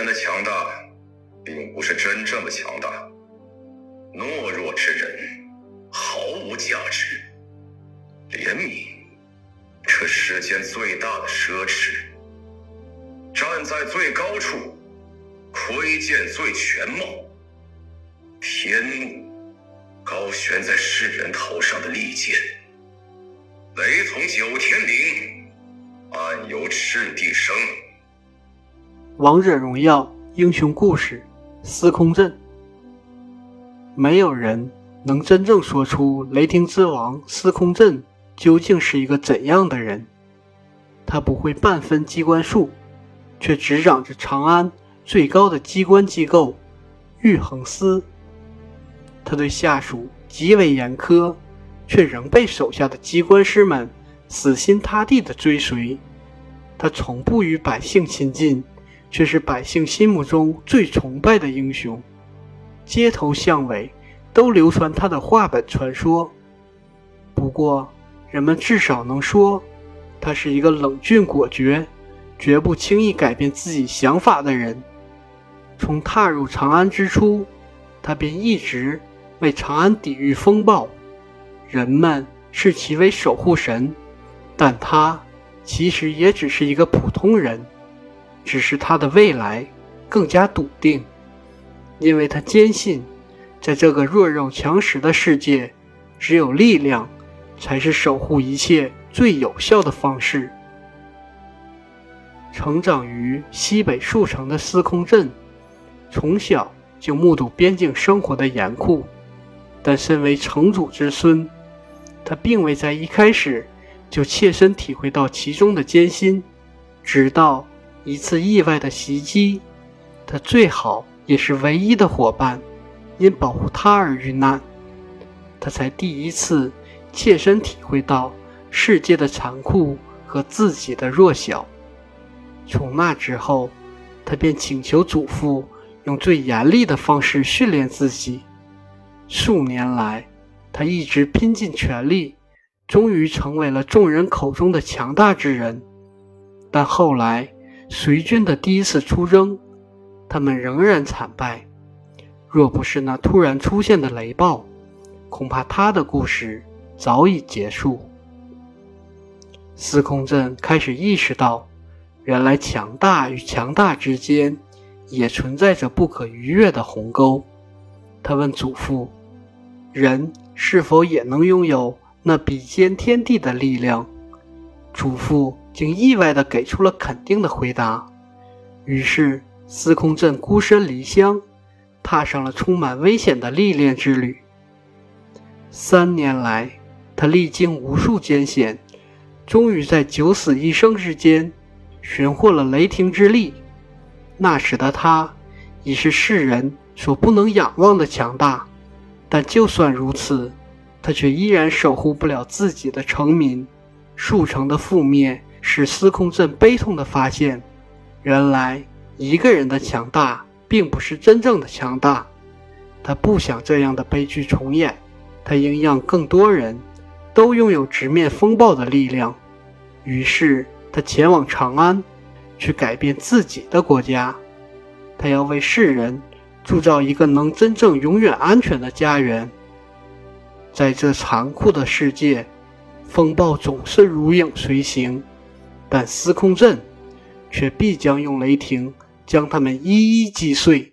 人的强大，并不是真正的强大。懦弱之人毫无价值。怜悯，这世间最大的奢侈。站在最高处，窥见最全貌。天幕，高悬在世人头上的利剑。雷从九天灵，暗由赤地生。王者荣耀英雄故事：司空震。没有人能真正说出雷霆之王司空震究竟是一个怎样的人。他不会半分机关术，却执掌着长安最高的机关机构玉衡司。他对下属极为严苛，却仍被手下的机关师们死心塌地的追随。他从不与百姓亲近。却是百姓心目中最崇拜的英雄，街头巷尾都流传他的话本传说。不过，人们至少能说，他是一个冷峻果决、绝不轻易改变自己想法的人。从踏入长安之初，他便一直为长安抵御风暴。人们视其为守护神，但他其实也只是一个普通人。只是他的未来更加笃定，因为他坚信，在这个弱肉强食的世界，只有力量才是守护一切最有效的方式。成长于西北戍城的司空震，从小就目睹边境生活的严酷，但身为城主之孙，他并未在一开始就切身体会到其中的艰辛，直到。一次意外的袭击，他最好也是唯一的伙伴，因保护他而遇难，他才第一次切身体会到世界的残酷和自己的弱小。从那之后，他便请求祖父用最严厉的方式训练自己。数年来，他一直拼尽全力，终于成为了众人口中的强大之人。但后来，随军的第一次出征，他们仍然惨败。若不是那突然出现的雷暴，恐怕他的故事早已结束。司空震开始意识到，原来强大与强大之间也存在着不可逾越的鸿沟。他问祖父：“人是否也能拥有那比肩天地的力量？”祖父。竟意外地给出了肯定的回答。于是，司空震孤身离乡，踏上了充满危险的历练之旅。三年来，他历经无数艰险，终于在九死一生之间寻获了雷霆之力。那时的他，已是世人所不能仰望的强大。但就算如此，他却依然守护不了自己的城民。数城的覆灭。使司空震悲痛地发现，原来一个人的强大并不是真正的强大。他不想这样的悲剧重演，他应让更多人都拥有直面风暴的力量。于是，他前往长安，去改变自己的国家。他要为世人铸造一个能真正永远安全的家园。在这残酷的世界，风暴总是如影随形。但司空震却必将用雷霆将他们一一击碎。